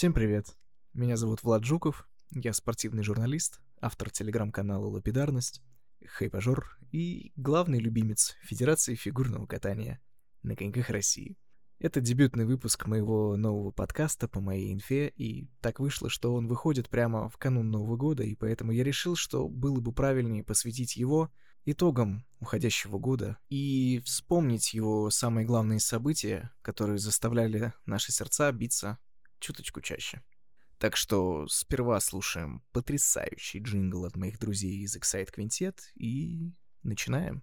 Всем привет. Меня зовут Влад Жуков, я спортивный журналист, автор телеграм-канала «Лапидарность», хайпажор и главный любимец Федерации фигурного катания на коньках России. Это дебютный выпуск моего нового подкаста по моей инфе, и так вышло, что он выходит прямо в канун Нового года, и поэтому я решил, что было бы правильнее посвятить его итогам уходящего года и вспомнить его самые главные события, которые заставляли наши сердца биться чуточку чаще. Так что сперва слушаем потрясающий джингл от моих друзей из Excite Quintet и начинаем.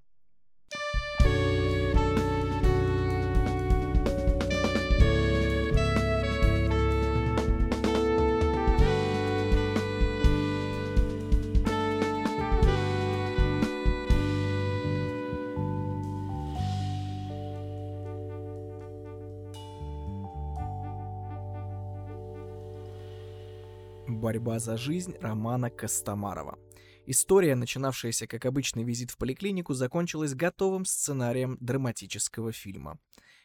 «Борьба за жизнь» Романа Костомарова. История, начинавшаяся как обычный визит в поликлинику, закончилась готовым сценарием драматического фильма.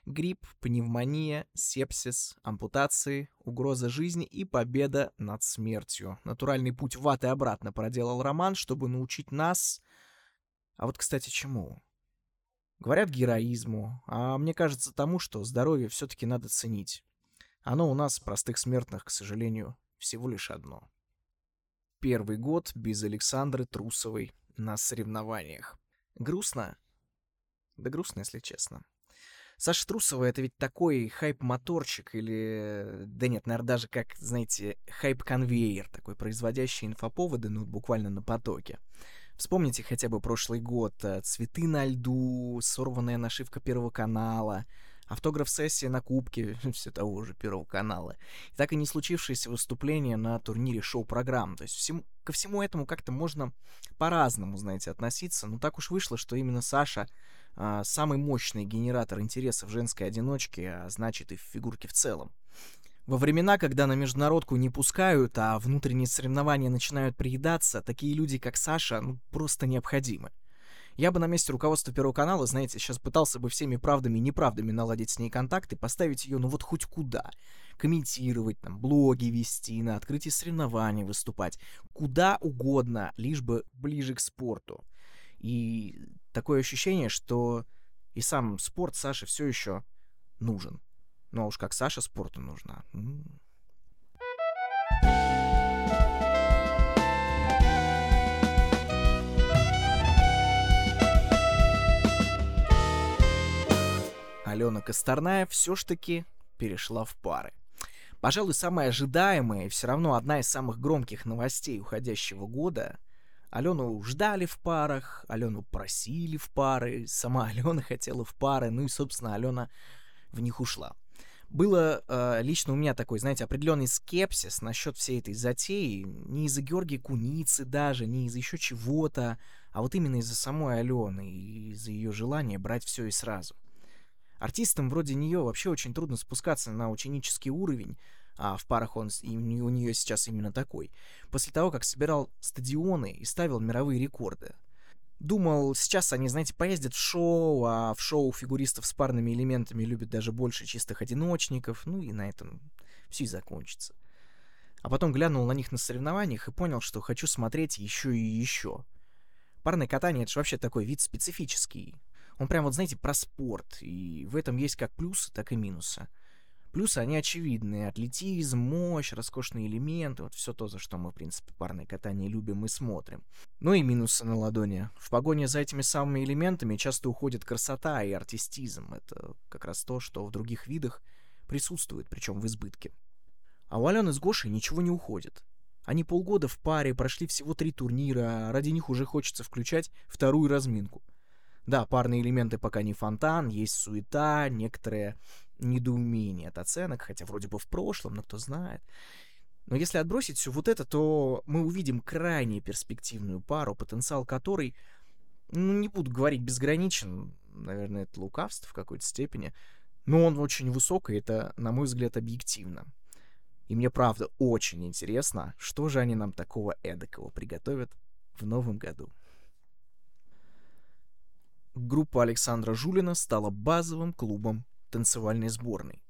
Грипп, пневмония, сепсис, ампутации, угроза жизни и победа над смертью. Натуральный путь в ад и обратно проделал Роман, чтобы научить нас... А вот, кстати, чему? Говорят героизму, а мне кажется тому, что здоровье все-таки надо ценить. Оно у нас, простых смертных, к сожалению, всего лишь одно. Первый год без Александры Трусовой на соревнованиях. Грустно? Да грустно, если честно. Саша Трусова — это ведь такой хайп-моторчик или... Да нет, наверное, даже как, знаете, хайп-конвейер, такой производящий инфоповоды, ну, буквально на потоке. Вспомните хотя бы прошлый год. Э, «Цветы на льду», сорванная нашивка Первого канала — автограф-сессия на кубке все того же Первого канала, и так и не случившееся выступление на турнире шоу-программ. То есть всему, ко всему этому как-то можно по-разному, знаете, относиться, но так уж вышло, что именно Саша а, самый мощный генератор интереса в женской одиночке, а значит и в фигурке в целом. Во времена, когда на международку не пускают, а внутренние соревнования начинают приедаться, такие люди, как Саша, ну, просто необходимы. Я бы на месте руководства Первого канала, знаете, сейчас пытался бы всеми правдами и неправдами наладить с ней контакты, поставить ее, ну вот хоть куда. Комментировать, там, блоги вести, на открытии соревнований выступать. Куда угодно, лишь бы ближе к спорту. И такое ощущение, что и сам спорт Саше все еще нужен. Ну а уж как Саша спорту нужна. Алена Косторная все ж таки перешла в пары. Пожалуй, самая ожидаемая и все равно одна из самых громких новостей уходящего года. Алену ждали в парах, Алену просили в пары, сама Алена хотела в пары, ну и, собственно, Алена в них ушла. Было э, лично у меня такой, знаете, определенный скепсис насчет всей этой затеи, не из-за Георгия Куницы даже, не из-за еще чего-то, а вот именно из-за самой Алены и из-за ее желания брать все и сразу. Артистам вроде нее вообще очень трудно спускаться на ученический уровень, а в парах он и у нее сейчас именно такой, после того, как собирал стадионы и ставил мировые рекорды. Думал, сейчас они, знаете, поездят в шоу, а в шоу фигуристов с парными элементами любят даже больше чистых одиночников, ну и на этом все и закончится. А потом глянул на них на соревнованиях и понял, что хочу смотреть еще и еще. Парное катание — это же вообще такой вид специфический. Он прям вот, знаете, про спорт. И в этом есть как плюсы, так и минусы. Плюсы, они очевидные. Атлетизм, мощь, роскошные элементы. Вот все то, за что мы, в принципе, парное катание любим и смотрим. Ну и минусы на ладони. В погоне за этими самыми элементами часто уходит красота и артистизм. Это как раз то, что в других видах присутствует, причем в избытке. А у Алены с Гошей ничего не уходит. Они полгода в паре, прошли всего три турнира, а ради них уже хочется включать вторую разминку. Да, парные элементы пока не фонтан, есть суета, некоторые недоумение от оценок, хотя вроде бы в прошлом, но кто знает. Но если отбросить все вот это, то мы увидим крайне перспективную пару, потенциал которой, ну, не буду говорить безграничен, наверное, это лукавство в какой-то степени, но он очень высок, и это, на мой взгляд, объективно. И мне, правда, очень интересно, что же они нам такого эдакого приготовят в новом году группа Александра Жулина стала базовым клубом танцевальной сборной.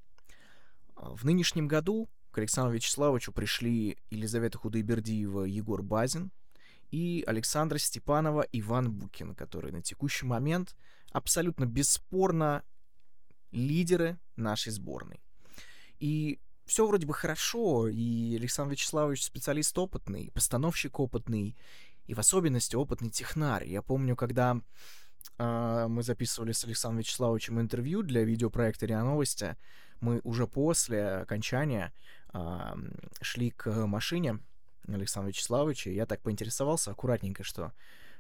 А в нынешнем году к Александру Вячеславовичу пришли Елизавета Худайбердиева, Егор Базин и Александра Степанова, Иван Букин, которые на текущий момент абсолютно бесспорно лидеры нашей сборной. И все вроде бы хорошо, и Александр Вячеславович специалист опытный, постановщик опытный, и в особенности опытный технарь. Я помню, когда мы записывали с Александром Вячеславовичем интервью для видеопроекта РИА Новости, мы уже после окончания шли к машине Александра Вячеславовича, я так поинтересовался аккуратненько, что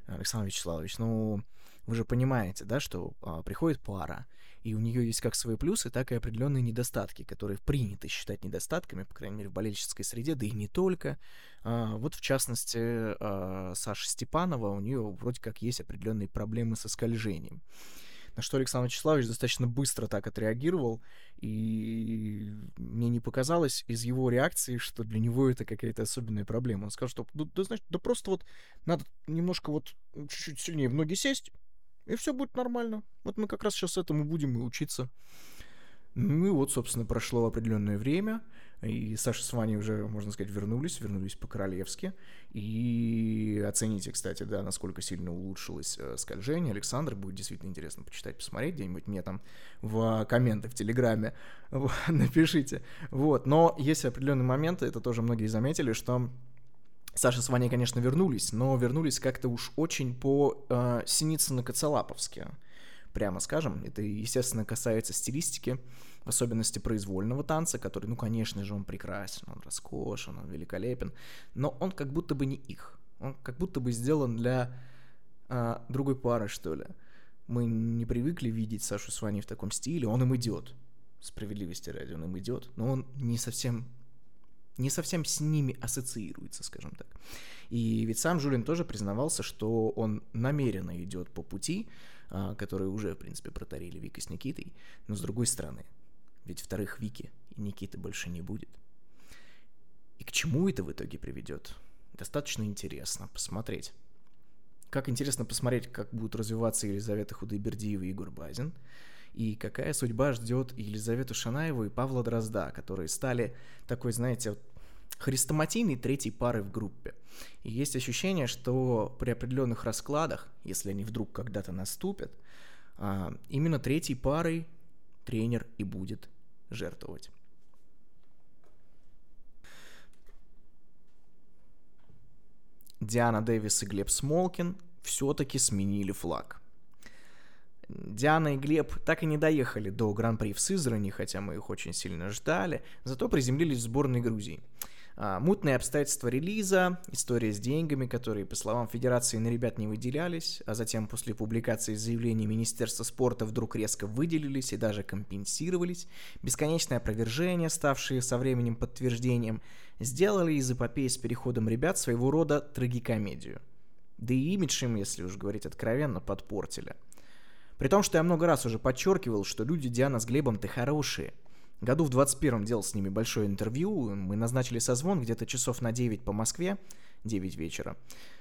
Александр Вячеславович, ну, вы же понимаете, да, что а, приходит пара, и у нее есть как свои плюсы, так и определенные недостатки, которые принято считать недостатками, по крайней мере, в болельческой среде, да и не только. А, вот, в частности, а, Саша Степанова, у нее вроде как есть определенные проблемы со скольжением. На что Александр Вячеславович достаточно быстро так отреагировал, и мне не показалось из его реакции, что для него это какая-то особенная проблема. Он сказал, что, да, да, значит, да просто вот надо немножко вот чуть-чуть сильнее в ноги сесть, и все будет нормально. Вот мы как раз сейчас этому будем и учиться. Ну и вот, собственно, прошло определенное время, и Саша с Ваней уже, можно сказать, вернулись, вернулись по-королевски. И оцените, кстати, да, насколько сильно улучшилось э, скольжение. Александр, будет действительно интересно почитать, посмотреть где-нибудь мне там в комменты в Телеграме напишите. Вот, но есть определенные моменты, это тоже многие заметили, что Саша с Ваней, конечно, вернулись, но вернулись как-то уж очень по э, Синицыно-Коцелаповски, прямо скажем. Это, естественно, касается стилистики, в особенности произвольного танца, который, ну, конечно же, он прекрасен, он роскошен, он великолепен, но он как будто бы не их. Он как будто бы сделан для э, другой пары, что ли. Мы не привыкли видеть Сашу с Ваней в таком стиле, он им идет. Справедливости ради, он им идет, но он не совсем не совсем с ними ассоциируется, скажем так. И ведь сам Жулин тоже признавался, что он намеренно идет по пути, а, который уже, в принципе, протарили Вика с Никитой, но с другой стороны, ведь вторых Вики и Никиты больше не будет. И к чему это в итоге приведет? Достаточно интересно посмотреть. Как интересно посмотреть, как будут развиваться Елизавета Худайбердиева и Егор Базин – и какая судьба ждет Елизавету Шанаеву и Павла Дрозда, которые стали такой, знаете, хрестоматийной третьей парой в группе. И есть ощущение, что при определенных раскладах, если они вдруг когда-то наступят, а, именно третьей парой тренер и будет жертвовать. Диана Дэвис и Глеб Смолкин все-таки сменили флаг. Диана и Глеб так и не доехали до Гран-при в Сызрани, хотя мы их очень сильно ждали, зато приземлились в сборной Грузии. А, мутные обстоятельства релиза, история с деньгами, которые, по словам Федерации, на ребят не выделялись, а затем после публикации заявления Министерства спорта вдруг резко выделились и даже компенсировались, бесконечное опровержение, ставшие со временем подтверждением, сделали из эпопеи с переходом ребят своего рода трагикомедию. Да и имидж им, если уж говорить откровенно, подпортили – при том, что я много раз уже подчеркивал, что люди Диана с Глебом-то хорошие. Году в 21-м делал с ними большое интервью, мы назначили созвон где-то часов на 9 по Москве, 9 вечера.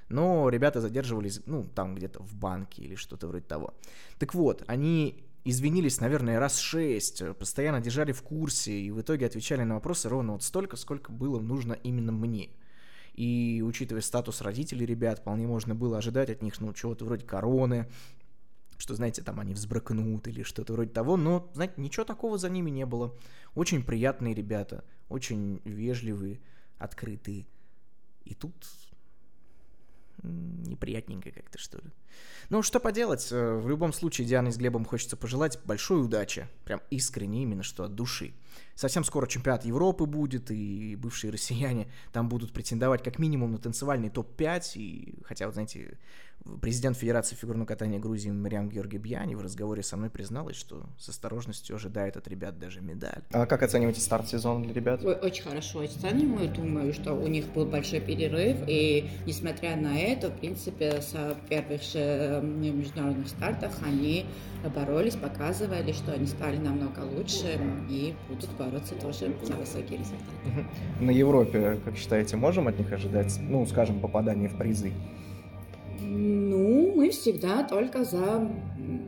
Но ребята задерживались, ну, там где-то в банке или что-то вроде того. Так вот, они извинились, наверное, раз шесть, постоянно держали в курсе и в итоге отвечали на вопросы ровно вот столько, сколько было нужно именно мне. И учитывая статус родителей ребят, вполне можно было ожидать от них, ну, чего-то вроде короны, что, знаете, там они взбракнут или что-то вроде того, но, знаете, ничего такого за ними не было. Очень приятные ребята, очень вежливые, открытые. И тут неприятненько как-то, что ли. Ну, что поделать, э, в любом случае Диане с Глебом хочется пожелать большой удачи, прям искренне, именно что от души. Совсем скоро чемпионат Европы будет, и бывшие россияне там будут претендовать как минимум на танцевальный топ-5, и хотя, вот знаете, Президент Федерации фигурного катания Грузии Мариам Георгий Бьяни в разговоре со мной призналась, что с осторожностью ожидает от ребят даже медаль. А как оцениваете старт сезона для ребят? Очень хорошо оцениваю. Думаю, что у них был большой перерыв, и несмотря на это, в принципе, с первых же международных стартах они боролись, показывали, что они стали намного лучше и будут бороться тоже за высокие результаты. На Европе, как считаете, можем от них ожидать, ну, скажем, попадания в призы? Ну, мы всегда только за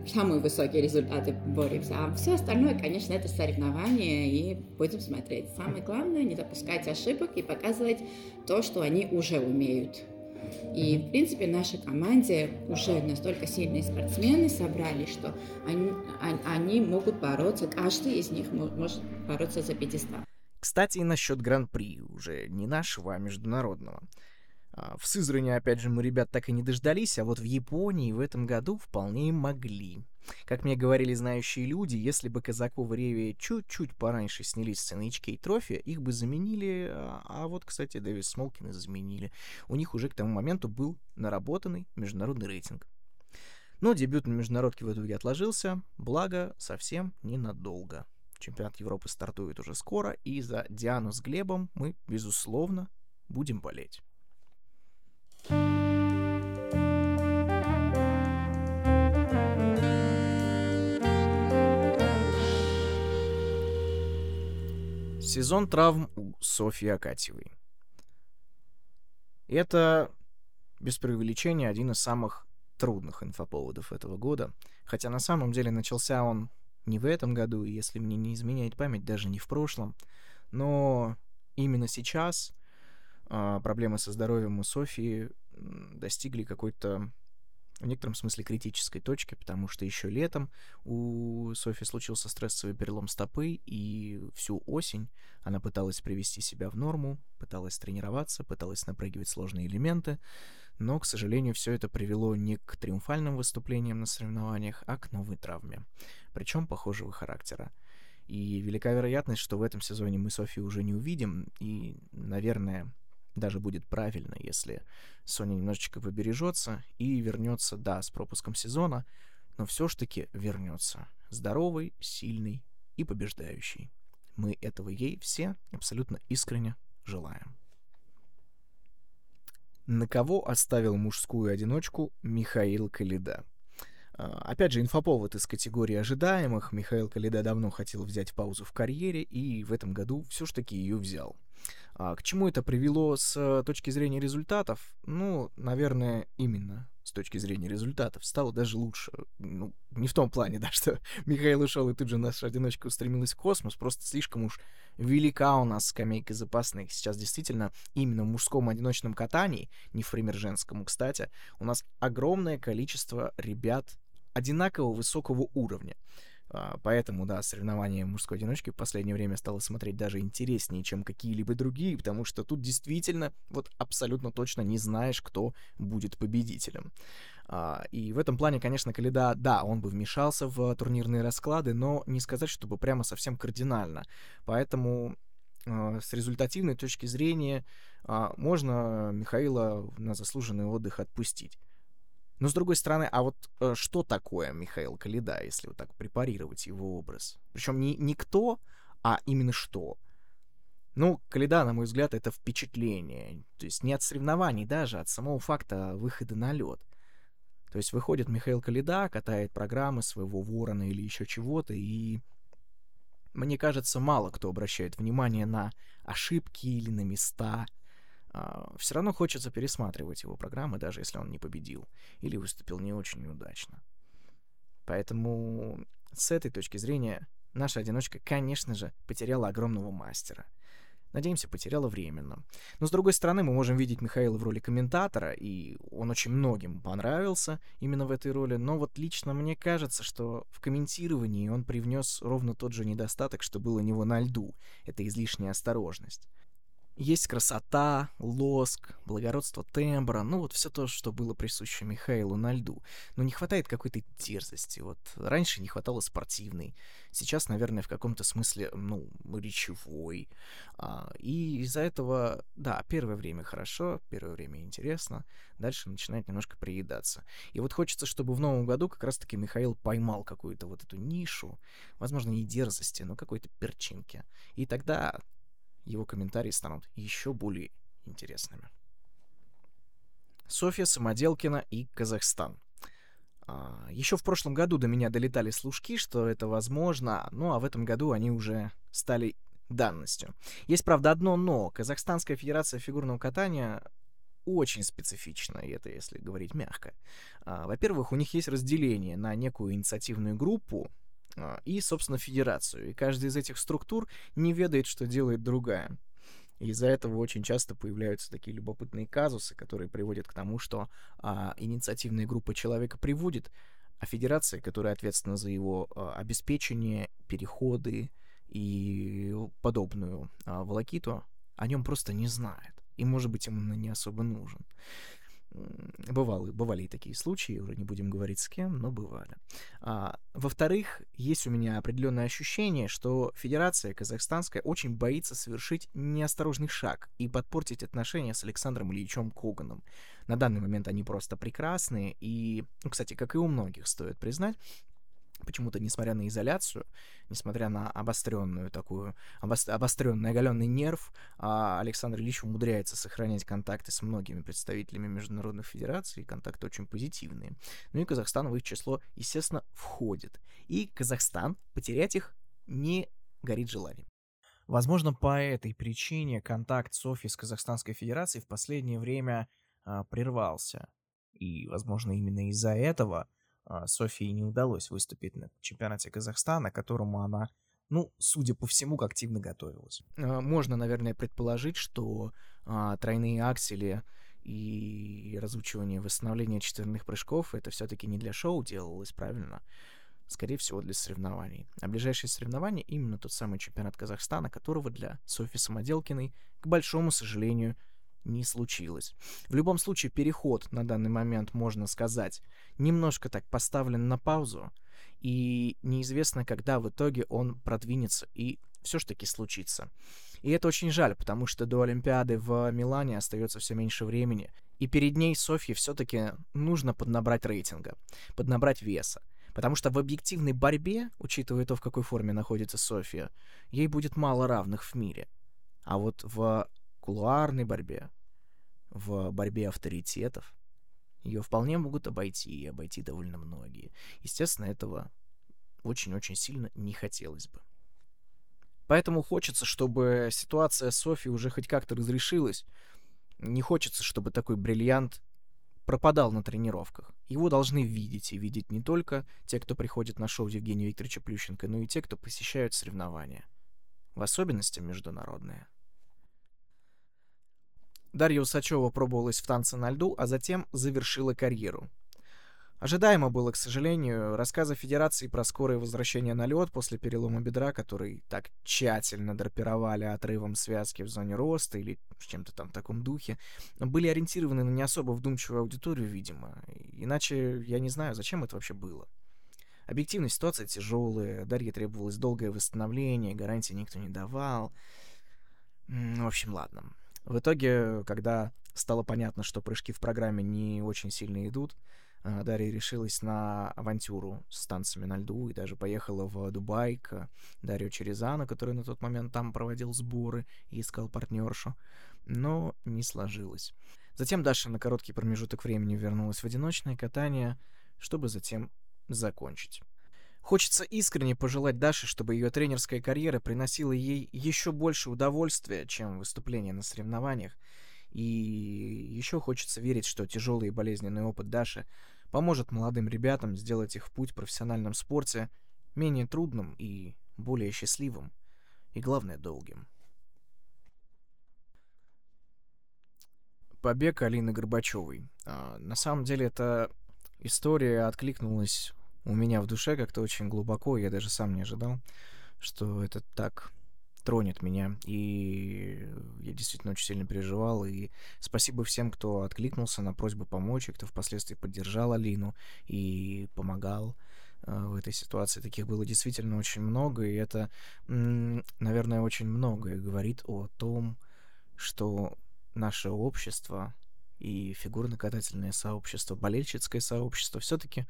самые высокие результаты боремся. А все остальное, конечно, это соревнования, и будем смотреть. Самое главное, не допускать ошибок и показывать то, что они уже умеют. И, в принципе, нашей команде уже настолько сильные спортсмены собрали, что они, они могут бороться, каждый из них может бороться за пьедестал. Кстати, и насчет Гран-при, уже не нашего, а международного. А, в Сызрани, опять же, мы ребят так и не дождались, а вот в Японии в этом году вполне могли. Как мне говорили знающие люди, если бы Казаков и Реви чуть-чуть пораньше снялись с NHK трофи, их бы заменили, а, а вот, кстати, Дэвис Смолкина заменили. У них уже к тому моменту был наработанный международный рейтинг. Но дебют на международке в итоге отложился, благо совсем ненадолго. Чемпионат Европы стартует уже скоро, и за Диану с Глебом мы, безусловно, будем болеть. Сезон травм у Софьи Акатьевой. Это, без преувеличения, один из самых трудных инфоповодов этого года. Хотя на самом деле начался он не в этом году, если мне не изменяет память, даже не в прошлом. Но именно сейчас а, проблемы со здоровьем у Софии достигли какой-то в некотором смысле критической точки, потому что еще летом у Софи случился стрессовый перелом стопы, и всю осень она пыталась привести себя в норму, пыталась тренироваться, пыталась напрыгивать сложные элементы, но, к сожалению, все это привело не к триумфальным выступлениям на соревнованиях, а к новой травме, причем похожего характера. И велика вероятность, что в этом сезоне мы Софию уже не увидим, и, наверное, даже будет правильно, если Sony немножечко побережется и вернется, да, с пропуском сезона, но все ж таки вернется. Здоровый, сильный и побеждающий. Мы этого ей все абсолютно искренне желаем. На кого оставил мужскую одиночку Михаил Калида? А, опять же, инфоповод из категории ожидаемых. Михаил Калида давно хотел взять паузу в карьере и в этом году все ж таки ее взял. А к чему это привело с э, точки зрения результатов? Ну, наверное, именно с точки зрения результатов стало даже лучше. Ну, не в том плане, да, что Михаил ушел, и тут же наша одиночка устремилась в космос, просто слишком уж велика у нас скамейка запасных. Сейчас действительно именно в мужском одиночном катании, не в пример женскому, кстати, у нас огромное количество ребят одинаково высокого уровня. А, поэтому, да, соревнования мужской одиночки в последнее время стало смотреть даже интереснее, чем какие-либо другие, потому что тут действительно вот абсолютно точно не знаешь, кто будет победителем. А, и в этом плане, конечно, Каледа, да, он бы вмешался в турнирные расклады, но не сказать, чтобы прямо совсем кардинально. Поэтому а, с результативной точки зрения можно Михаила на заслуженный отдых отпустить. Но с другой стороны, а вот э, что такое Михаил Калида, если вот так препарировать его образ? Причем не, не кто, а именно что. Ну, Калида, на мой взгляд, это впечатление. То есть не от соревнований даже, а от самого факта выхода на лед. То есть выходит Михаил Калида, катает программы своего ворона или еще чего-то, и мне кажется, мало кто обращает внимание на ошибки или на места, все равно хочется пересматривать его программы, даже если он не победил или выступил не очень удачно. Поэтому с этой точки зрения наша одиночка, конечно же, потеряла огромного мастера. Надеемся, потеряла временно. Но, с другой стороны, мы можем видеть Михаила в роли комментатора, и он очень многим понравился именно в этой роли. Но вот лично мне кажется, что в комментировании он привнес ровно тот же недостаток, что был у него на льду. Это излишняя осторожность. Есть красота, лоск, благородство тембра, ну вот все то, что было присуще Михаилу на льду. Но не хватает какой-то дерзости. Вот раньше не хватало спортивной, сейчас, наверное, в каком-то смысле, ну, речевой. А, и из-за этого, да, первое время хорошо, первое время интересно, дальше начинает немножко приедаться. И вот хочется, чтобы в новом году как раз-таки Михаил поймал какую-то вот эту нишу, возможно, не дерзости, но какой-то перчинки. И тогда его комментарии станут еще более интересными. Софья Самоделкина и Казахстан. А, еще в прошлом году до меня долетали служки, что это возможно, ну а в этом году они уже стали данностью. Есть, правда, одно но. Казахстанская федерация фигурного катания очень специфично, и это если говорить мягко. А, во-первых, у них есть разделение на некую инициативную группу и, собственно, федерацию. И каждая из этих структур не ведает, что делает другая. И из-за этого очень часто появляются такие любопытные казусы, которые приводят к тому, что а, инициативная группа человека приводит, а федерация, которая ответственна за его а, обеспечение, переходы и подобную а, волокиту, о нем просто не знает. И, может быть, ему не особо нужен. Бывали, бывали и такие случаи, уже не будем говорить с кем, но бывали. А, во-вторых, есть у меня определенное ощущение, что Федерация Казахстанская очень боится совершить неосторожный шаг и подпортить отношения с Александром Ильичем Коганом. На данный момент они просто прекрасные, и, ну, кстати, как и у многих, стоит признать, почему-то, несмотря на изоляцию, несмотря на обостренную такую, обостренный оголенный нерв, а Александр Ильич умудряется сохранять контакты с многими представителями международных федераций, контакты очень позитивные. Ну и Казахстан в их число, естественно, входит. И Казахстан потерять их не горит желанием. Возможно, по этой причине контакт Софии с Казахстанской Федерацией в последнее время а, прервался. И, возможно, именно из-за этого Софии не удалось выступить на чемпионате Казахстана, которому она, ну, судя по всему, активно готовилась. А, можно, наверное, предположить, что а, тройные аксели и разучивание восстановления четверных прыжков это все-таки не для шоу делалось, правильно? Скорее всего, для соревнований. А ближайшие соревнования именно тот самый чемпионат Казахстана, которого для Софьи Самоделкиной, к большому сожалению, не случилось. В любом случае, переход на данный момент, можно сказать, немножко так поставлен на паузу, и неизвестно, когда в итоге он продвинется и все ж таки случится. И это очень жаль, потому что до Олимпиады в Милане остается все меньше времени, и перед ней Софье все-таки нужно поднабрать рейтинга, поднабрать веса. Потому что в объективной борьбе, учитывая то, в какой форме находится София, ей будет мало равных в мире. А вот в кулуарной борьбе, в борьбе авторитетов, ее вполне могут обойти, и обойти довольно многие. Естественно, этого очень-очень сильно не хотелось бы. Поэтому хочется, чтобы ситуация Софи уже хоть как-то разрешилась. Не хочется, чтобы такой бриллиант пропадал на тренировках. Его должны видеть, и видеть не только те, кто приходит на шоу Евгения Викторовича Плющенко, но и те, кто посещают соревнования. В особенности международные. Дарья Усачева пробовалась в танце на льду, а затем завершила карьеру. Ожидаемо было, к сожалению, рассказы Федерации про скорое возвращение на лед после перелома бедра, который так тщательно драпировали отрывом связки в зоне роста или чем-то там в таком духе, были ориентированы на не особо вдумчивую аудиторию, видимо. Иначе я не знаю, зачем это вообще было. Объективная ситуация тяжелая, Дарье требовалось долгое восстановление, гарантии никто не давал. В общем, ладно. В итоге, когда стало понятно, что прыжки в программе не очень сильно идут, а, Дарья решилась на авантюру с танцами на льду и даже поехала в Дубай к Дарью Черезану, который на тот момент там проводил сборы и искал партнершу, но не сложилось. Затем Даша на короткий промежуток времени вернулась в одиночное катание, чтобы затем закончить. Хочется искренне пожелать Даше, чтобы ее тренерская карьера приносила ей еще больше удовольствия, чем выступления на соревнованиях. И еще хочется верить, что тяжелый и болезненный опыт Даши поможет молодым ребятам сделать их путь в профессиональном спорте менее трудным и более счастливым. И главное, долгим. Побег Алины Горбачевой. А, на самом деле, эта история откликнулась у меня в душе как-то очень глубоко, я даже сам не ожидал, что это так тронет меня. И я действительно очень сильно переживал. И спасибо всем, кто откликнулся на просьбу помочь, и кто впоследствии поддержал Алину и помогал э, в этой ситуации. Таких было действительно очень много, и это, наверное, очень многое говорит о том, что наше общество и фигурно-катательное сообщество, болельщицкое сообщество все-таки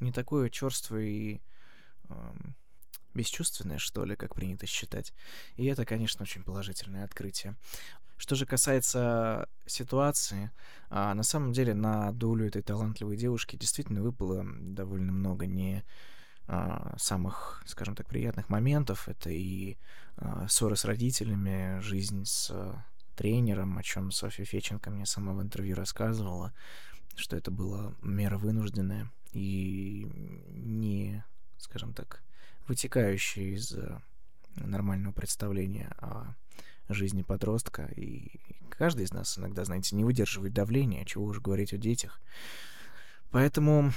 не такое черствое и э, бесчувственное, что ли, как принято считать. И это, конечно, очень положительное открытие. Что же касается ситуации, а, на самом деле на долю этой талантливой девушки действительно выпало довольно много не а, самых, скажем так, приятных моментов. Это и а, ссоры с родителями, жизнь с тренером, о чем Софья Феченко мне сама в интервью рассказывала, что это была мера вынужденная и не, скажем так, вытекающая из э, нормального представления о жизни подростка. И каждый из нас иногда, знаете, не выдерживает давления, чего уж говорить о детях. Поэтому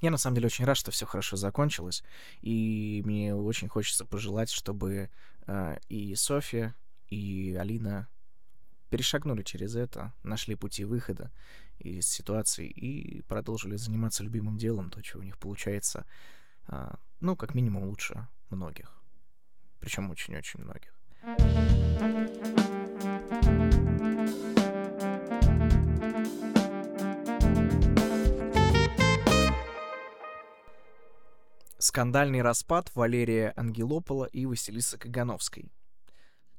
я на самом деле очень рад, что все хорошо закончилось. И мне очень хочется пожелать, чтобы э, и Софья, и Алина перешагнули через это, нашли пути выхода из ситуации и продолжили заниматься любимым делом, то, чего у них получается, э, ну, как минимум, лучше многих. Причем очень-очень многих. Скандальный распад Валерия Ангелопола и Василисы Кагановской.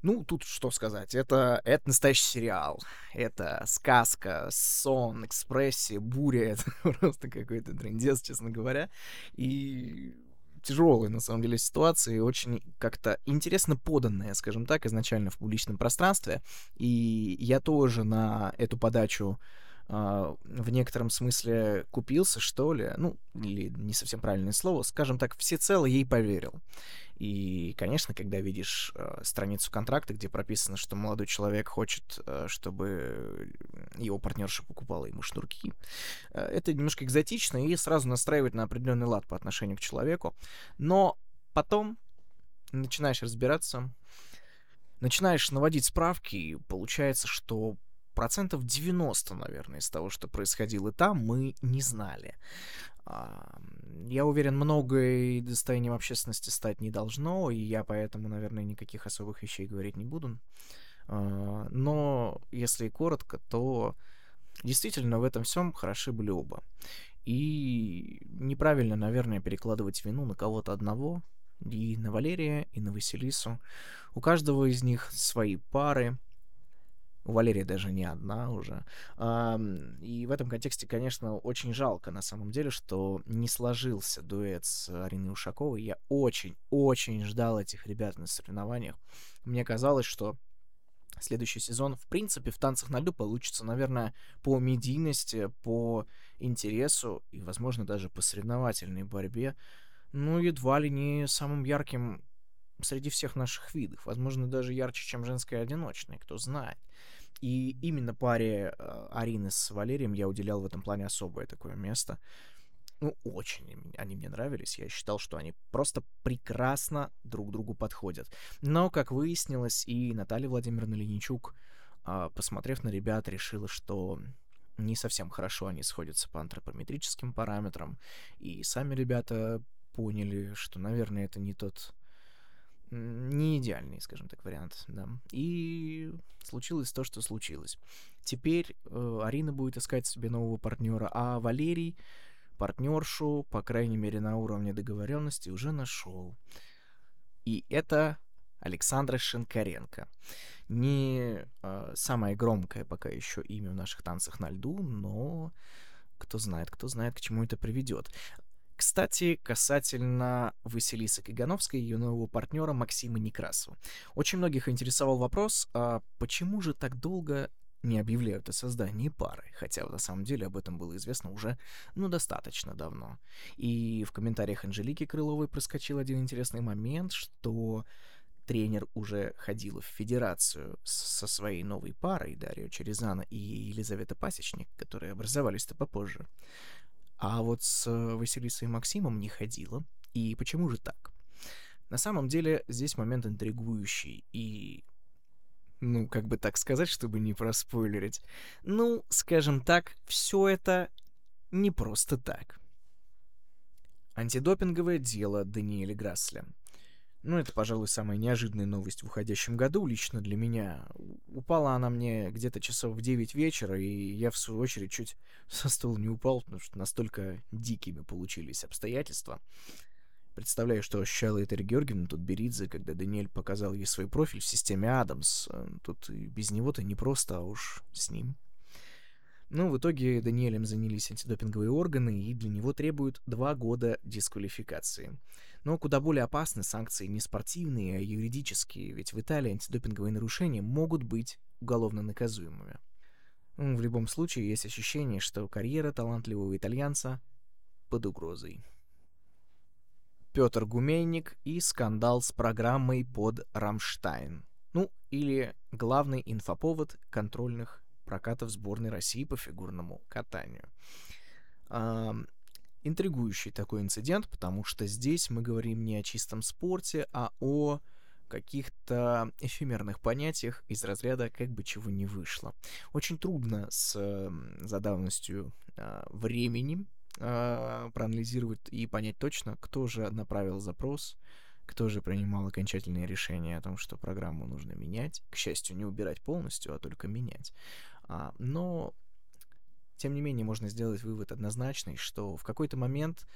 Ну, тут что сказать, это, это настоящий сериал. Это сказка, сон, экспрессия, буря. Это просто какой-то трендец, честно говоря. И тяжелая, на самом деле, ситуация, и очень как-то интересно поданная, скажем так, изначально в публичном пространстве. И я тоже на эту подачу Uh, в некотором смысле купился, что ли, ну, или не совсем правильное слово, скажем так, всецело ей поверил. И, конечно, когда видишь э, страницу контракта, где прописано, что молодой человек хочет, э, чтобы его партнерша покупала ему шнурки, э, это немножко экзотично и сразу настраивает на определенный лад по отношению к человеку. Но потом начинаешь разбираться, начинаешь наводить справки, и получается, что процентов 90, наверное, из того, что происходило там, мы не знали. Я уверен, многое достоянием общественности стать не должно, и я поэтому, наверное, никаких особых вещей говорить не буду. А, но если коротко, то действительно в этом всем хороши были оба. И неправильно, наверное, перекладывать вину на кого-то одного, и на Валерия, и на Василису. У каждого из них свои пары, у Валерии даже не одна уже. И в этом контексте, конечно, очень жалко на самом деле, что не сложился дуэт с Ариной Ушаковой. Я очень-очень ждал этих ребят на соревнованиях. Мне казалось, что следующий сезон, в принципе, в «Танцах на льду» получится, наверное, по медийности, по интересу и, возможно, даже по соревновательной борьбе, ну, едва ли не самым ярким среди всех наших видов. Возможно, даже ярче, чем женское одиночное, кто знает. И именно паре э, Арины с Валерием я уделял в этом плане особое такое место. Ну, очень они мне нравились. Я считал, что они просто прекрасно друг другу подходят. Но, как выяснилось, и Наталья Владимировна Леничук, э, посмотрев на ребят, решила, что не совсем хорошо они сходятся по антропометрическим параметрам. И сами ребята поняли, что, наверное, это не тот не идеальный, скажем так, вариант, да. И случилось то, что случилось. Теперь э, Арина будет искать себе нового партнера, а Валерий партнершу, по крайней мере, на уровне договоренности, уже нашел. И это Александра Шинкаренко. Не э, самое громкое пока еще имя в наших танцах на льду, но кто знает, кто знает, к чему это приведет. Кстати, касательно Василисы Кагановской и ее нового партнера Максима Некрасова. Очень многих интересовал вопрос, а почему же так долго не объявляют о создании пары, хотя на самом деле об этом было известно уже, ну, достаточно давно. И в комментариях Анжелики Крыловой проскочил один интересный момент, что тренер уже ходила в федерацию со своей новой парой, Дарья Черезана и Елизавета Пасечник, которые образовались-то попозже. А вот с э, Василисой и Максимом не ходила. И почему же так? На самом деле здесь момент интригующий и ну, как бы так сказать, чтобы не проспойлерить. Ну, скажем так, все это не просто так. Антидопинговое дело Даниэля Грасля. Ну, это, пожалуй, самая неожиданная новость в уходящем году лично для меня. Упала она мне где-то часов в 9 вечера, и я, в свою очередь, чуть со стула не упал, потому что настолько дикими получились обстоятельства. Представляю, что ощущала Этери Георгиевна тут Беридзе, когда Даниэль показал ей свой профиль в системе Адамс. Тут и без него-то не просто, а уж с ним. Ну, в итоге Даниэлем занялись антидопинговые органы, и для него требуют два года дисквалификации. Но куда более опасны санкции не спортивные, а юридические, ведь в Италии антидопинговые нарушения могут быть уголовно наказуемыми. В любом случае, есть ощущение, что карьера талантливого итальянца под угрозой. Петр Гумейник и скандал с программой под Рамштайн. Ну, или главный инфоповод контрольных прокатов сборной России по фигурному катанию. А, интригующий такой инцидент, потому что здесь мы говорим не о чистом спорте, а о каких-то эфемерных понятиях из разряда как бы чего не вышло. Очень трудно с за давностью э, времени э, проанализировать и понять точно, кто же направил запрос, кто же принимал окончательное решение о том, что программу нужно менять. К счастью, не убирать полностью, а только менять. А, но, тем не менее, можно сделать вывод однозначный, что в какой-то момент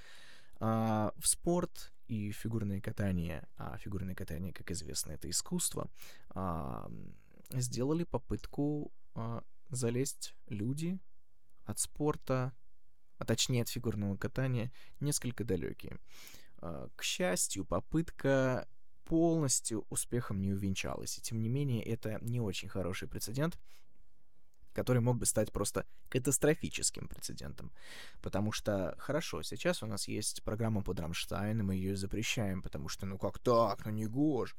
а, в спорт и фигурное катание, а фигурное катание, как известно, это искусство, а, сделали попытку а, залезть люди от спорта а точнее от фигурного катания, несколько далекие. А, к счастью, попытка полностью успехом не увенчалась, и тем не менее это не очень хороший прецедент, который мог бы стать просто катастрофическим прецедентом. Потому что, хорошо, сейчас у нас есть программа под Рамштайн, и мы ее запрещаем, потому что, ну как так, ну не гоже.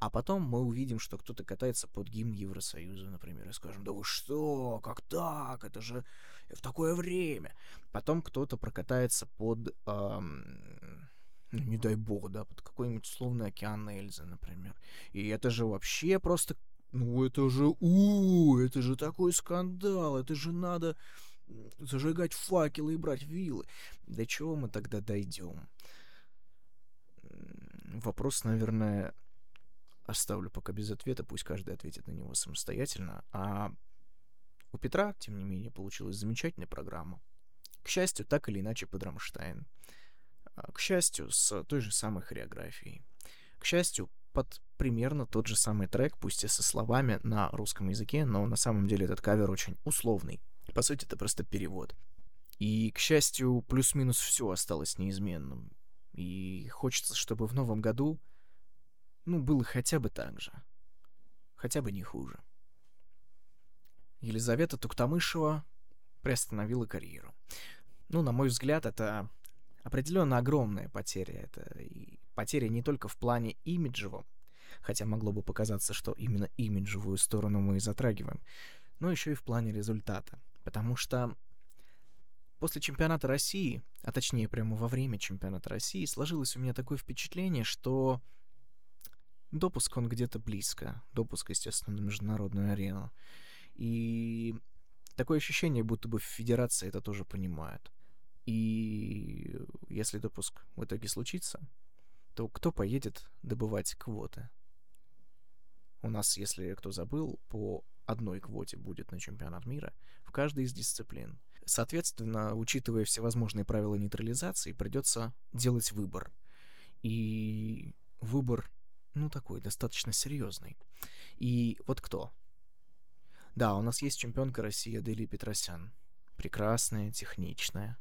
А потом мы увидим, что кто-то катается под гимн Евросоюза, например, и скажем, да вы что, как так, это же в такое время. Потом кто-то прокатается под, эм, ну, не дай бог, да, под какой-нибудь условный океан Эльзы, например. И это же вообще просто, ну это же, у, это же такой скандал, это же надо зажигать факелы и брать вилы. До чего мы тогда дойдем? Вопрос, наверное, оставлю пока без ответа, пусть каждый ответит на него самостоятельно. А у Петра, тем не менее, получилась замечательная программа. К счастью, так или иначе под Рамштайн. А, к счастью, с той же самой хореографией. К счастью, под примерно тот же самый трек, пусть и со словами на русском языке, но на самом деле этот кавер очень условный. По сути, это просто перевод. И, к счастью, плюс-минус все осталось неизменным. И хочется, чтобы в новом году ну, было хотя бы так же. Хотя бы не хуже. Елизавета Туктамышева приостановила карьеру. Ну, на мой взгляд, это определенно огромная потеря. Это и потеря не только в плане имиджевом, хотя могло бы показаться, что именно имиджевую сторону мы и затрагиваем, но еще и в плане результата. Потому что после чемпионата России, а точнее прямо во время чемпионата России, сложилось у меня такое впечатление, что Допуск он где-то близко. Допуск, естественно, на международную арену. И такое ощущение, будто бы в Федерации это тоже понимают. И если допуск в итоге случится, то кто поедет добывать квоты? У нас, если кто забыл, по одной квоте будет на чемпионат мира в каждой из дисциплин. Соответственно, учитывая всевозможные правила нейтрализации, придется делать выбор. И выбор ну, такой, достаточно серьезный. И вот кто? Да, у нас есть чемпионка России Адели Петросян. Прекрасная, техничная,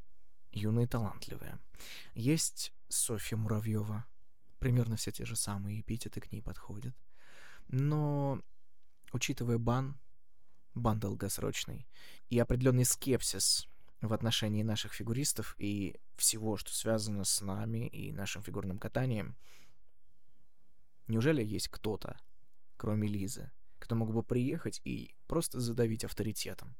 юная и талантливая. Есть Софья Муравьева. Примерно все те же самые эпитеты к ней подходят. Но, учитывая бан, бан долгосрочный, и определенный скепсис в отношении наших фигуристов и всего, что связано с нами и нашим фигурным катанием, Неужели есть кто-то, кроме Лизы, кто мог бы приехать и просто задавить авторитетом?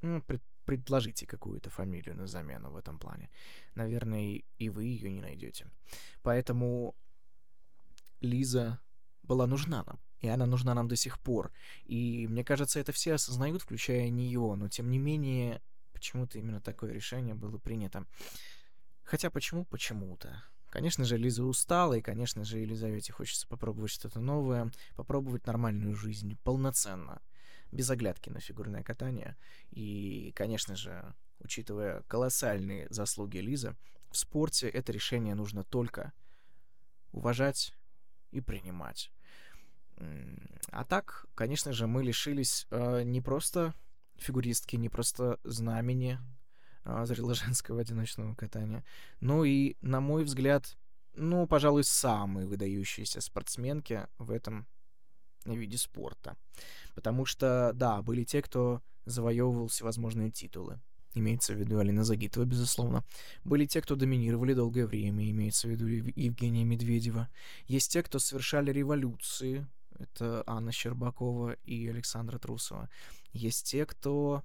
Ну, пред предложите какую-то фамилию на замену в этом плане. Наверное, и вы ее не найдете. Поэтому Лиза была нужна нам. И она нужна нам до сих пор. И мне кажется, это все осознают, включая нее. Но тем не менее, почему-то именно такое решение было принято. Хотя почему? Почему-то. Конечно же, Лиза устала, и, конечно же, Елизавете хочется попробовать что-то новое, попробовать нормальную жизнь полноценно, без оглядки на фигурное катание. И, конечно же, учитывая колоссальные заслуги Лизы, в спорте это решение нужно только уважать и принимать. А так, конечно же, мы лишились э, не просто фигуристки не просто знамени а, зрело женского одиночного катания, но и, на мой взгляд, ну, пожалуй, самые выдающиеся спортсменки в этом виде спорта. Потому что, да, были те, кто завоевывал всевозможные титулы. Имеется в виду Алина Загитова, безусловно. Были те, кто доминировали долгое время, имеется в виду Евгения Медведева. Есть те, кто совершали революции, это Анна Щербакова и Александра Трусова. Есть те, кто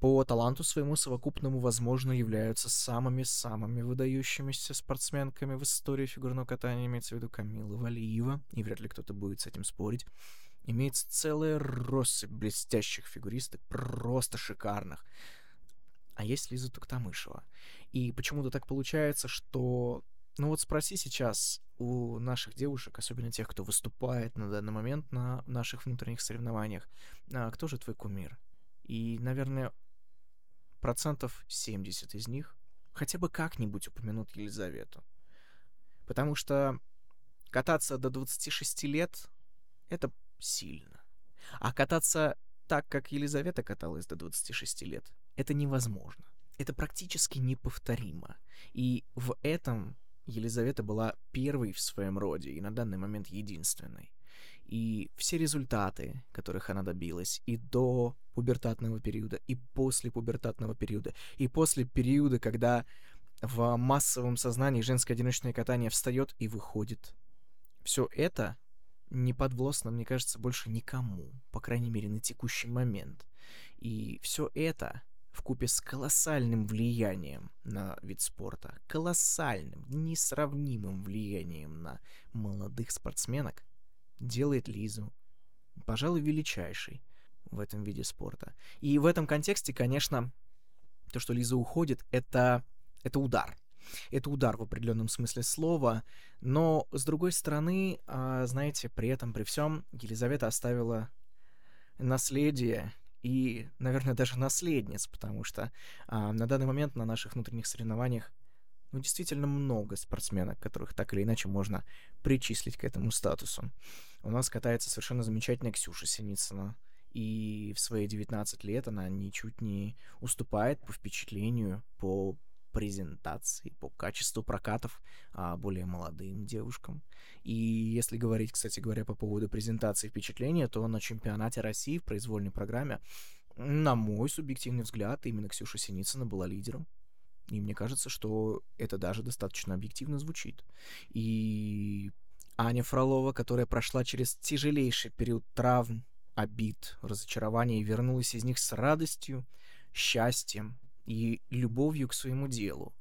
по таланту своему совокупному, возможно, являются самыми-самыми выдающимися спортсменками в истории фигурного катания, имеется в виду Камила Валиева, и вряд ли кто-то будет с этим спорить. Имеется целая россыпь блестящих фигуристок, просто шикарных. А есть Лиза Туктамышева. И почему-то так получается, что... Ну вот спроси сейчас у наших девушек, особенно тех, кто выступает на данный момент на наших внутренних соревнованиях, а кто же твой кумир? И, наверное, процентов 70 из них хотя бы как-нибудь упомянут Елизавету. Потому что кататься до 26 лет — это сильно. А кататься так, как Елизавета каталась до 26 лет, это невозможно. Это практически неповторимо. И в этом Елизавета была первой в своем роде и на данный момент единственной. И все результаты, которых она добилась, и до пубертатного периода, и после пубертатного периода, и после периода, когда в массовом сознании женское одиночное катание встает и выходит. Все это не подвластно, мне кажется, больше никому, по крайней мере, на текущий момент. И все это в купе с колоссальным влиянием на вид спорта, колоссальным, несравнимым влиянием на молодых спортсменок, делает Лизу, пожалуй, величайшей в этом виде спорта. И в этом контексте, конечно, то, что Лиза уходит, это, это удар. Это удар в определенном смысле слова, но с другой стороны, а, знаете, при этом, при всем, Елизавета оставила наследие и, наверное, даже наследниц, потому что а, на данный момент на наших внутренних соревнованиях ну, действительно много спортсменок, которых так или иначе можно причислить к этому статусу. У нас катается совершенно замечательная Ксюша Синицына, и в свои 19 лет она ничуть не уступает по впечатлению, по презентации, по качеству прокатов а, более молодым девушкам. И если говорить, кстати говоря, по поводу презентации впечатления, то на чемпионате России в произвольной программе, на мой субъективный взгляд, именно Ксюша Синицына была лидером. И мне кажется, что это даже достаточно объективно звучит. И Аня Фролова, которая прошла через тяжелейший период травм, обид, разочарований и вернулась из них с радостью, счастьем и любовью к своему делу.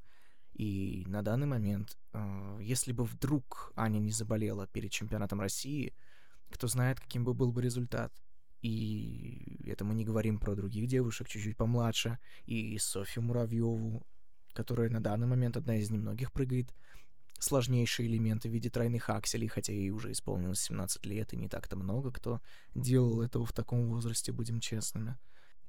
И на данный момент, э, если бы вдруг Аня не заболела перед чемпионатом России, кто знает, каким бы был бы результат. И это мы не говорим про других девушек чуть-чуть помладше, и Софью Муравьеву, которая на данный момент одна из немногих прыгает сложнейшие элементы в виде тройных акселей, хотя ей уже исполнилось 17 лет, и не так-то много кто делал этого в таком возрасте, будем честными.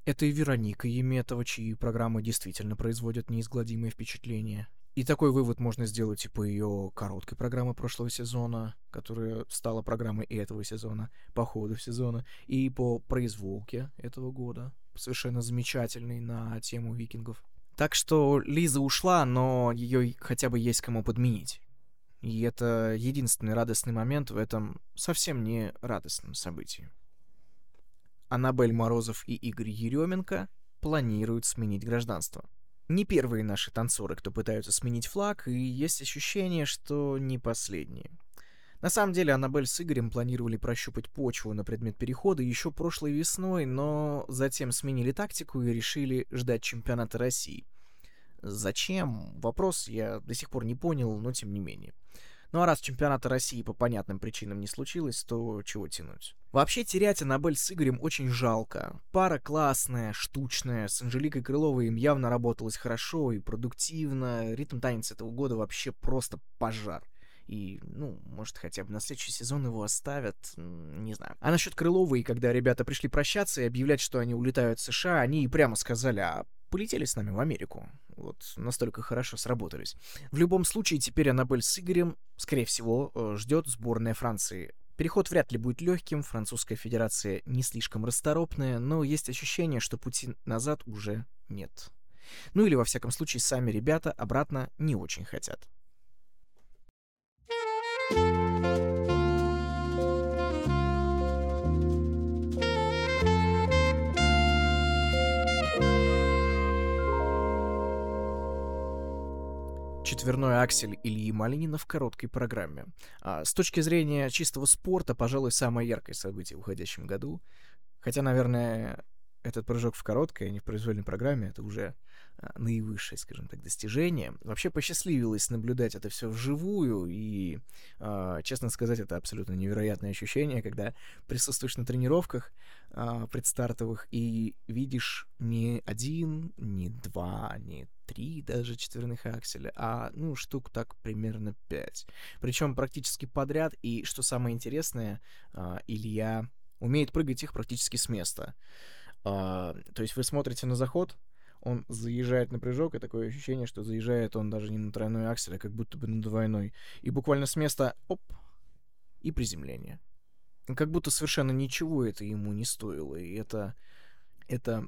Это и Вероника Еметова, чьи программы действительно производят неизгладимые впечатления. И такой вывод можно сделать и по ее короткой программе прошлого сезона, которая стала программой и этого сезона, по ходу сезона, и по произволке этого года, совершенно замечательной на тему викингов. Так что Лиза ушла, но ее хотя бы есть кому подменить. И это единственный радостный момент в этом совсем не радостном событии. Аннабель Морозов и Игорь Еременко планируют сменить гражданство. Не первые наши танцоры, кто пытаются сменить флаг, и есть ощущение, что не последние. На самом деле, Аннабель с Игорем планировали прощупать почву на предмет перехода еще прошлой весной, но затем сменили тактику и решили ждать чемпионата России. Зачем? Вопрос я до сих пор не понял, но тем не менее. Ну а раз чемпионата России по понятным причинам не случилось, то чего тянуть? Вообще терять Аннабель с Игорем очень жалко. Пара классная, штучная, с Анжеликой Крыловой им явно работалось хорошо и продуктивно. Ритм танец этого года вообще просто пожар. И, ну, может, хотя бы на следующий сезон его оставят, не знаю. А насчет Крыловой, когда ребята пришли прощаться и объявлять, что они улетают в США, они и прямо сказали, а полетели с нами в Америку. Вот настолько хорошо сработались. В любом случае, теперь Аннабель с Игорем, скорее всего, э, ждет сборная Франции Переход вряд ли будет легким, французская федерация не слишком расторопная, но есть ощущение, что пути назад уже нет. Ну или, во всяком случае, сами ребята обратно не очень хотят. Четверной аксель Ильи Малинина в короткой программе. А, с точки зрения чистого спорта, пожалуй, самое яркое событие в уходящем году. Хотя, наверное, этот прыжок в короткой, а не в произвольной программе, это уже наивысшее, скажем так, достижение. Вообще посчастливилось наблюдать это все вживую, и, э, честно сказать, это абсолютно невероятное ощущение, когда присутствуешь на тренировках э, предстартовых и видишь не один, не два, не три даже четверных акселя, а, ну, штук так примерно пять. Причем практически подряд, и, что самое интересное, Илья умеет прыгать их практически с места. То есть вы смотрите на заход, он заезжает на прыжок, и такое ощущение, что заезжает он даже не на тройной аксель, а как будто бы на двойной. И буквально с места оп, и приземление. Как будто совершенно ничего это ему не стоило. И это... это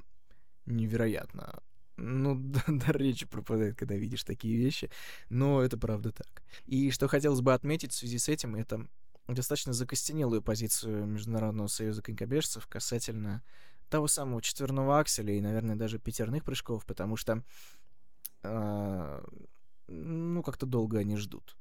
невероятно. Ну, до речи пропадает, когда видишь такие вещи. Но это правда так. И что хотелось бы отметить в связи с этим, это достаточно закостенелую позицию Международного союза конькобежцев касательно того самого четверного акселя и, наверное, даже пятерных прыжков, потому что, э, ну, как-то долго они ждут.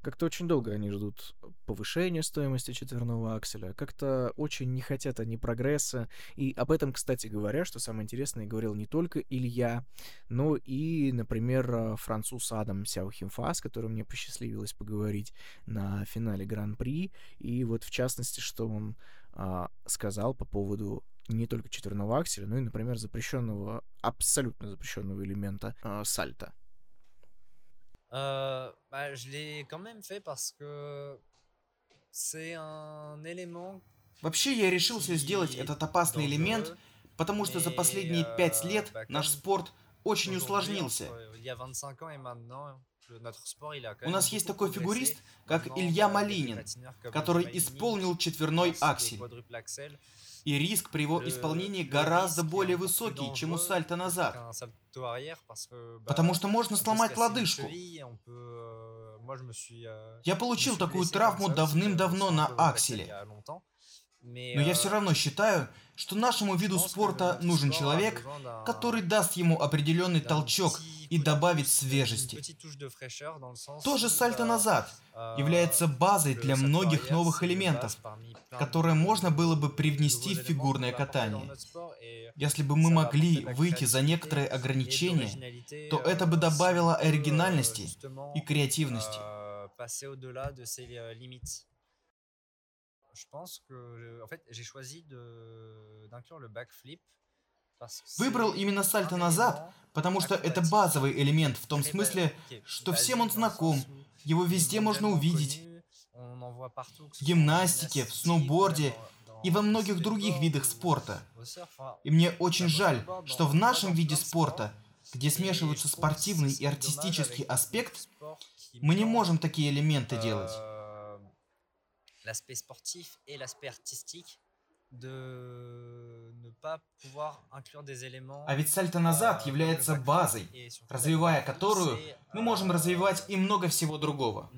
Как-то очень долго они ждут повышения стоимости четверного акселя, как-то очень не хотят они прогресса. И об этом, кстати говоря, что самое интересное, говорил не только Илья, но и, например, француз Адам Сяохимфа, с которым мне посчастливилось поговорить на финале Гран-при. И вот, в частности, что он а, сказал по поводу не только четверного акселя, но и, например, запрещенного, абсолютно запрещенного элемента э, сальта. Euh, bah, je l'ai quand même fait parce que c'est un élément Вообще я решился сделать. этот опасный элемент, потому что за последние пять лет наш спорт очень усложнился. У нас есть такой фигурист, как Илья Малинин, который исполнил четверной аксель и риск при его исполнении гораздо более высокий, чем у сальта назад. Потому что можно сломать лодыжку. Я получил такую травму давным-давно на акселе. Но я все равно считаю, что нашему виду спорта нужен человек, который даст ему определенный толчок и добавит свежести. Тоже сальто назад является базой для многих новых элементов, которые можно было бы привнести в фигурное катание. Если бы мы могли выйти за некоторые ограничения, то это бы добавило оригинальности и креативности. Je pense que, en fait, j'ai choisi d'inclure le backflip Выбрал именно сальто назад, потому что это базовый элемент в том смысле, что всем он знаком, его везде можно увидеть. В гимнастике, в сноуборде и во многих других видах спорта. И мне очень жаль, что в нашем виде спорта, где смешиваются спортивный и артистический аспект, мы не можем такие элементы делать. А ведь сальто назад является базой, развивая которую мы можем развивать и много всего другого.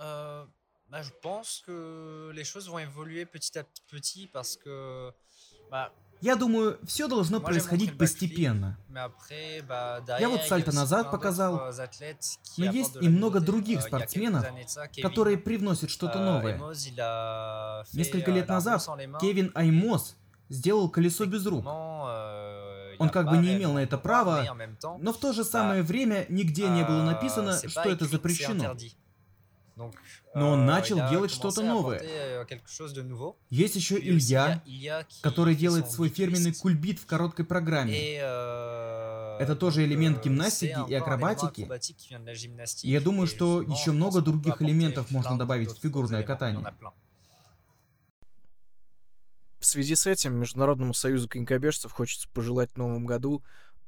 Euh, bah, je pense que les choses vont évoluer petit à petit parce que bah, я думаю, все должно происходить постепенно. Я вот сальто назад показал, но есть и много других спортсменов, которые привносят что-то новое. Несколько лет назад Кевин Аймос сделал колесо без рук. Он как бы не имел на это права, но в то же самое время нигде не было написано, что это запрещено. Но он начал делать что-то новое. Euh, Есть еще Илья, который делает свой фирменный кульбит в короткой программе. Euh, Это тоже элемент гимнастики и акробатики. И я думаю, что еще много других элементов можно добавить в фигурное катание. В связи с этим Международному союзу конькобежцев хочется пожелать в новом году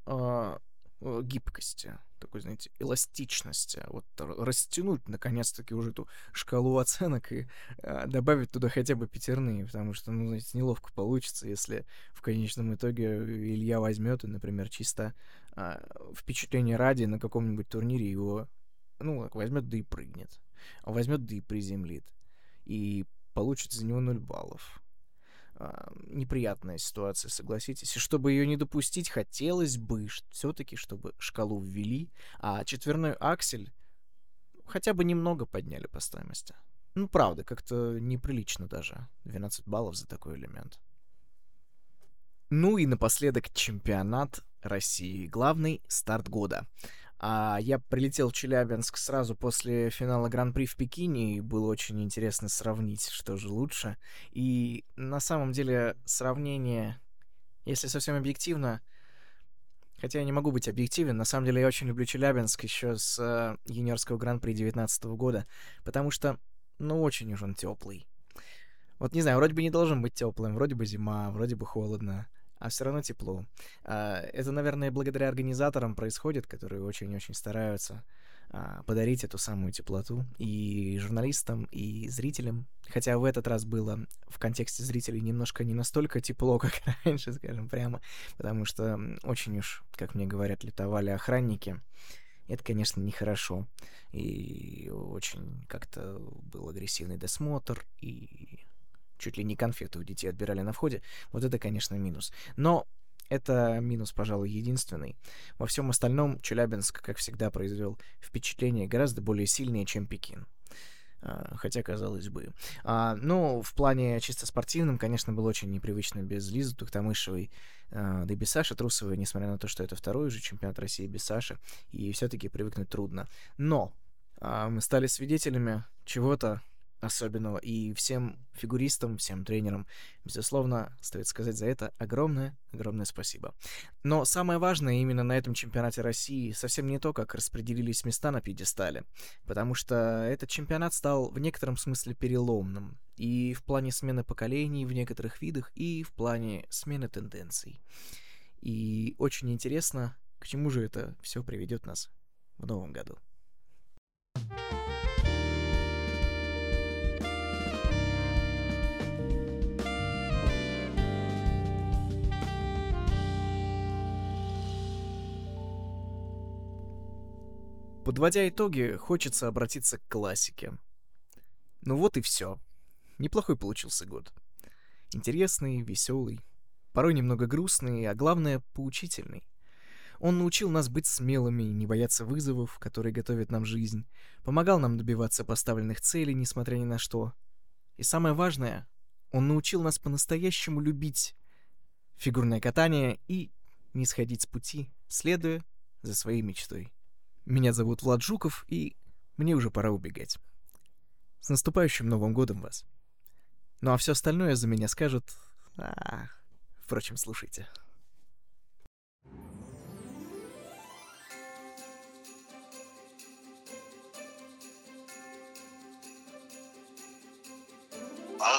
э, гибкости такой, знаете, эластичности, вот растянуть наконец-таки уже эту шкалу оценок и э, добавить туда хотя бы пятерные, потому что, ну, знаете, неловко получится, если в конечном итоге Илья возьмет например, чисто э, впечатление ради на каком-нибудь турнире его, ну, возьмет да и прыгнет, а возьмет да и приземлит, и получит за него 0 баллов неприятная ситуация, согласитесь. И чтобы ее не допустить, хотелось бы все-таки, чтобы шкалу ввели, а четверной аксель хотя бы немного подняли по стоимости. Ну, правда, как-то неприлично даже. 12 баллов за такой элемент. Ну и напоследок чемпионат России. Главный старт года. А я прилетел в Челябинск сразу после финала Гран-при в Пекине, и было очень интересно сравнить, что же лучше. И на самом деле сравнение, если совсем объективно, хотя я не могу быть объективен, на самом деле я очень люблю Челябинск еще с э, юниорского Гран-при 19 года, потому что, ну, очень уж он теплый. Вот не знаю, вроде бы не должен быть теплым, вроде бы зима, вроде бы холодно а все равно тепло. А, это, наверное, благодаря организаторам происходит, которые очень-очень стараются а, подарить эту самую теплоту и журналистам, и зрителям. Хотя в этот раз было в контексте зрителей немножко не настолько тепло, как раньше, скажем прямо, потому что очень уж, как мне говорят, летовали охранники. Это, конечно, нехорошо. И очень как-то был агрессивный досмотр, и чуть ли не конфеты у детей отбирали на входе, вот это, конечно, минус. Но это минус, пожалуй, единственный. Во всем остальном Челябинск, как всегда, произвел впечатление гораздо более сильное, чем Пекин. А, хотя, казалось бы. А, ну, в плане чисто спортивном, конечно, было очень непривычно без Лизы Тухтамышевой, а, да и без Саши Трусовой, несмотря на то, что это второй уже чемпионат России без Саши, и все-таки привыкнуть трудно. Но а, мы стали свидетелями чего-то особенного. И всем фигуристам, всем тренерам, безусловно, стоит сказать за это огромное, огромное спасибо. Но самое важное именно на этом чемпионате России совсем не то, как распределились места на пьедестале, потому что этот чемпионат стал в некотором смысле переломным и в плане смены поколений в некоторых видах, и в плане смены тенденций. И очень интересно, к чему же это все приведет нас в новом году. Подводя итоги, хочется обратиться к классике. Ну вот и все. Неплохой получился год. Интересный, веселый, порой немного грустный, а главное, поучительный. Он научил нас быть смелыми, не бояться вызовов, которые готовят нам жизнь, помогал нам добиваться поставленных целей, несмотря ни на что. И самое важное, он научил нас по-настоящему любить фигурное катание и не сходить с пути, следуя за своей мечтой. Меня зовут Влад Жуков, и мне уже пора убегать. С наступающим Новым годом вас. Ну а все остальное за меня скажут... А, впрочем, слушайте.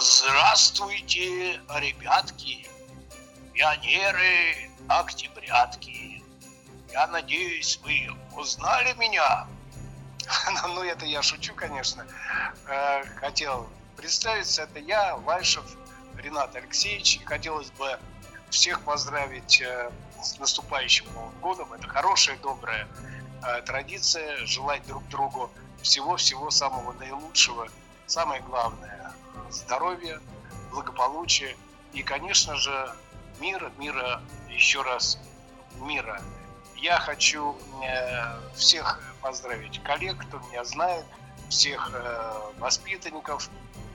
Здравствуйте, ребятки, пионеры, октябрятки. Я надеюсь, вы узнали меня. ну, это я шучу, конечно. Э, хотел представиться. Это я, Вальшев Ренат Алексеевич. И хотелось бы всех поздравить э, с наступающим Новым годом. Это хорошая, добрая э, традиция. Желать друг другу всего-всего самого наилучшего. Самое главное – здоровья, благополучия и, конечно же, мира, мира, еще раз мира. Я хочу э, всех поздравить коллег, кто меня знает, всех э, воспитанников,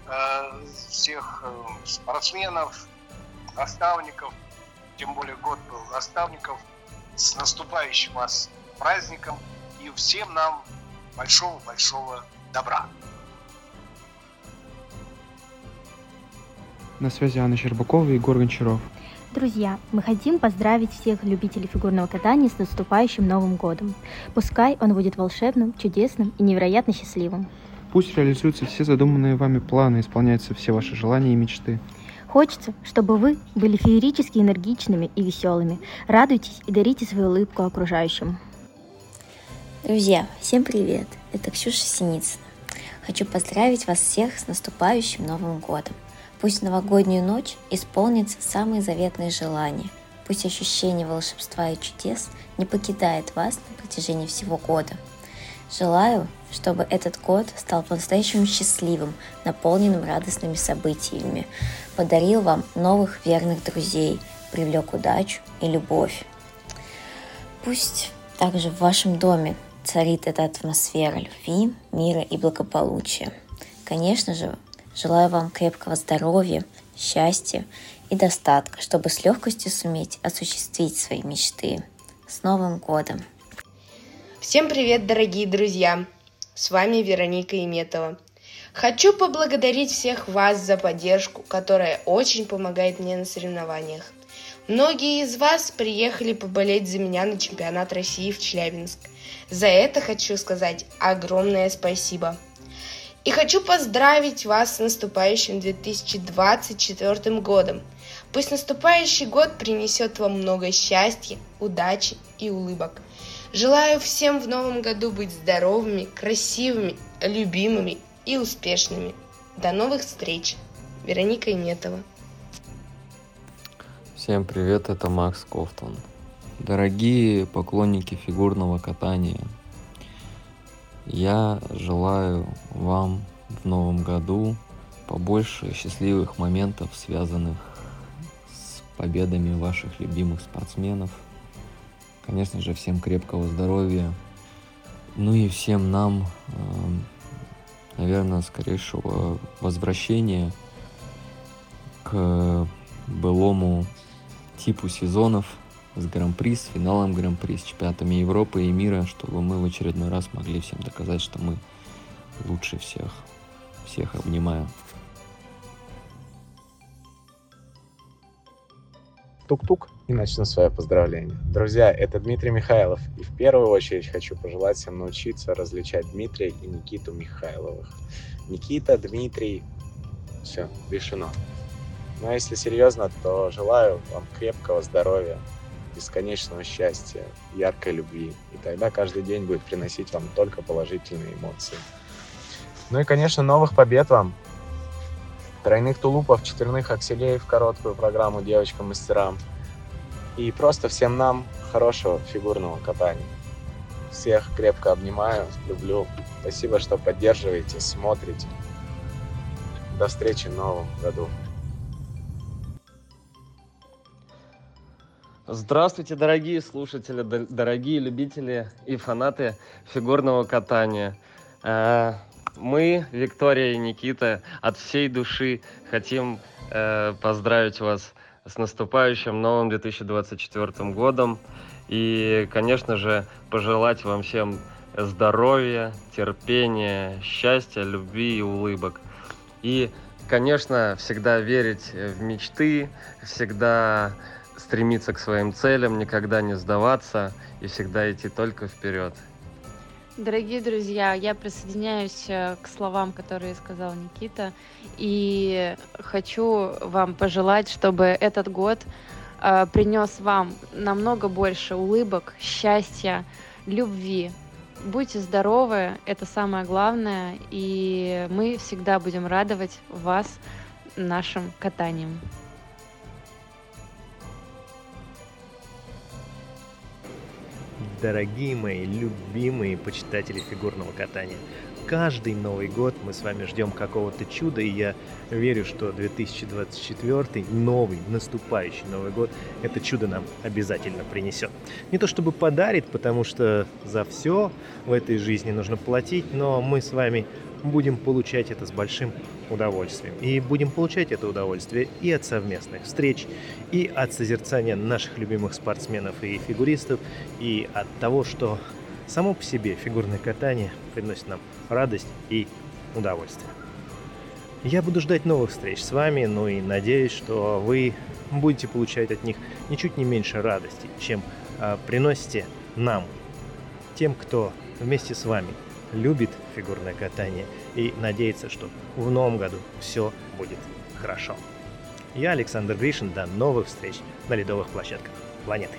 э, всех спортсменов, наставников, тем более год был наставников, с наступающим вас праздником и всем нам большого-большого добра. На связи Анна Щербакова и Егор Гончаров. Друзья, мы хотим поздравить всех любителей фигурного катания с наступающим Новым годом. Пускай он будет волшебным, чудесным и невероятно счастливым. Пусть реализуются все задуманные вами планы, исполняются все ваши желания и мечты. Хочется, чтобы вы были феерически энергичными и веселыми. Радуйтесь и дарите свою улыбку окружающим. Друзья, всем привет! Это Ксюша Синицына. Хочу поздравить вас всех с наступающим Новым Годом. Пусть новогоднюю ночь исполнится самые заветные желания. Пусть ощущение волшебства и чудес не покидает вас на протяжении всего года. Желаю, чтобы этот год стал по-настоящему счастливым, наполненным радостными событиями, подарил вам новых верных друзей, привлек удачу и любовь. Пусть также в вашем доме царит эта атмосфера любви, мира и благополучия. Конечно же, желаю вам крепкого здоровья, счастья и достатка, чтобы с легкостью суметь осуществить свои мечты. С Новым годом! Всем привет, дорогие друзья! С вами Вероника Иметова. Хочу поблагодарить всех вас за поддержку, которая очень помогает мне на соревнованиях. Многие из вас приехали поболеть за меня на чемпионат России в Челябинск – за это хочу сказать огромное спасибо. И хочу поздравить вас с наступающим 2024 годом. Пусть наступающий год принесет вам много счастья, удачи и улыбок. Желаю всем в новом году быть здоровыми, красивыми, любимыми и успешными. До новых встреч. Вероника Иметова. Всем привет, это Макс Кофтон. Дорогие поклонники фигурного катания, я желаю вам в новом году побольше счастливых моментов, связанных с победами ваших любимых спортсменов. Конечно же, всем крепкого здоровья. Ну и всем нам, эм, наверное, скорейшего возвращения к былому типу сезонов – с Гран-при, с финалом Гран-при, с чемпионатами Европы и мира, чтобы мы в очередной раз могли всем доказать, что мы лучше всех. Всех обнимаю. Тук-тук и начну свое поздравление. Друзья, это Дмитрий Михайлов. И в первую очередь хочу пожелать всем научиться различать Дмитрия и Никиту Михайловых. Никита, Дмитрий, все, решено. А если серьезно, то желаю вам крепкого здоровья, бесконечного счастья, яркой любви. И тогда каждый день будет приносить вам только положительные эмоции. Ну и, конечно, новых побед вам. Тройных тулупов, четверных акселей в короткую программу девочкам-мастерам. И просто всем нам хорошего фигурного катания. Всех крепко обнимаю, люблю. Спасибо, что поддерживаете, смотрите. До встречи в новом году. Здравствуйте, дорогие слушатели, дорогие любители и фанаты фигурного катания. Э, мы, Виктория и Никита, от всей души хотим э, поздравить вас с наступающим новым 2024 годом. И, конечно же, пожелать вам всем здоровья, терпения, счастья, любви и улыбок. И, конечно, всегда верить в мечты, всегда стремиться к своим целям, никогда не сдаваться и всегда идти только вперед. Дорогие друзья, я присоединяюсь э, к словам, которые сказал Никита, и хочу вам пожелать, чтобы этот год э, принес вам намного больше улыбок, счастья, любви. Будьте здоровы, это самое главное, и мы всегда будем радовать вас нашим катанием. Дорогие мои любимые почитатели фигурного катания. Каждый Новый год мы с вами ждем какого-то чуда, и я верю, что 2024, новый, наступающий Новый год, это чудо нам обязательно принесет. Не то чтобы подарит, потому что за все в этой жизни нужно платить, но мы с вами будем получать это с большим удовольствием. И будем получать это удовольствие и от совместных встреч, и от созерцания наших любимых спортсменов и фигуристов, и от того, что само по себе фигурное катание приносит нам радость и удовольствие. Я буду ждать новых встреч с вами, ну и надеюсь, что вы будете получать от них ничуть не меньше радости, чем э, приносите нам, тем, кто вместе с вами любит фигурное катание и надеется, что в новом году все будет хорошо. Я Александр Гришин. До новых встреч на ледовых площадках планеты.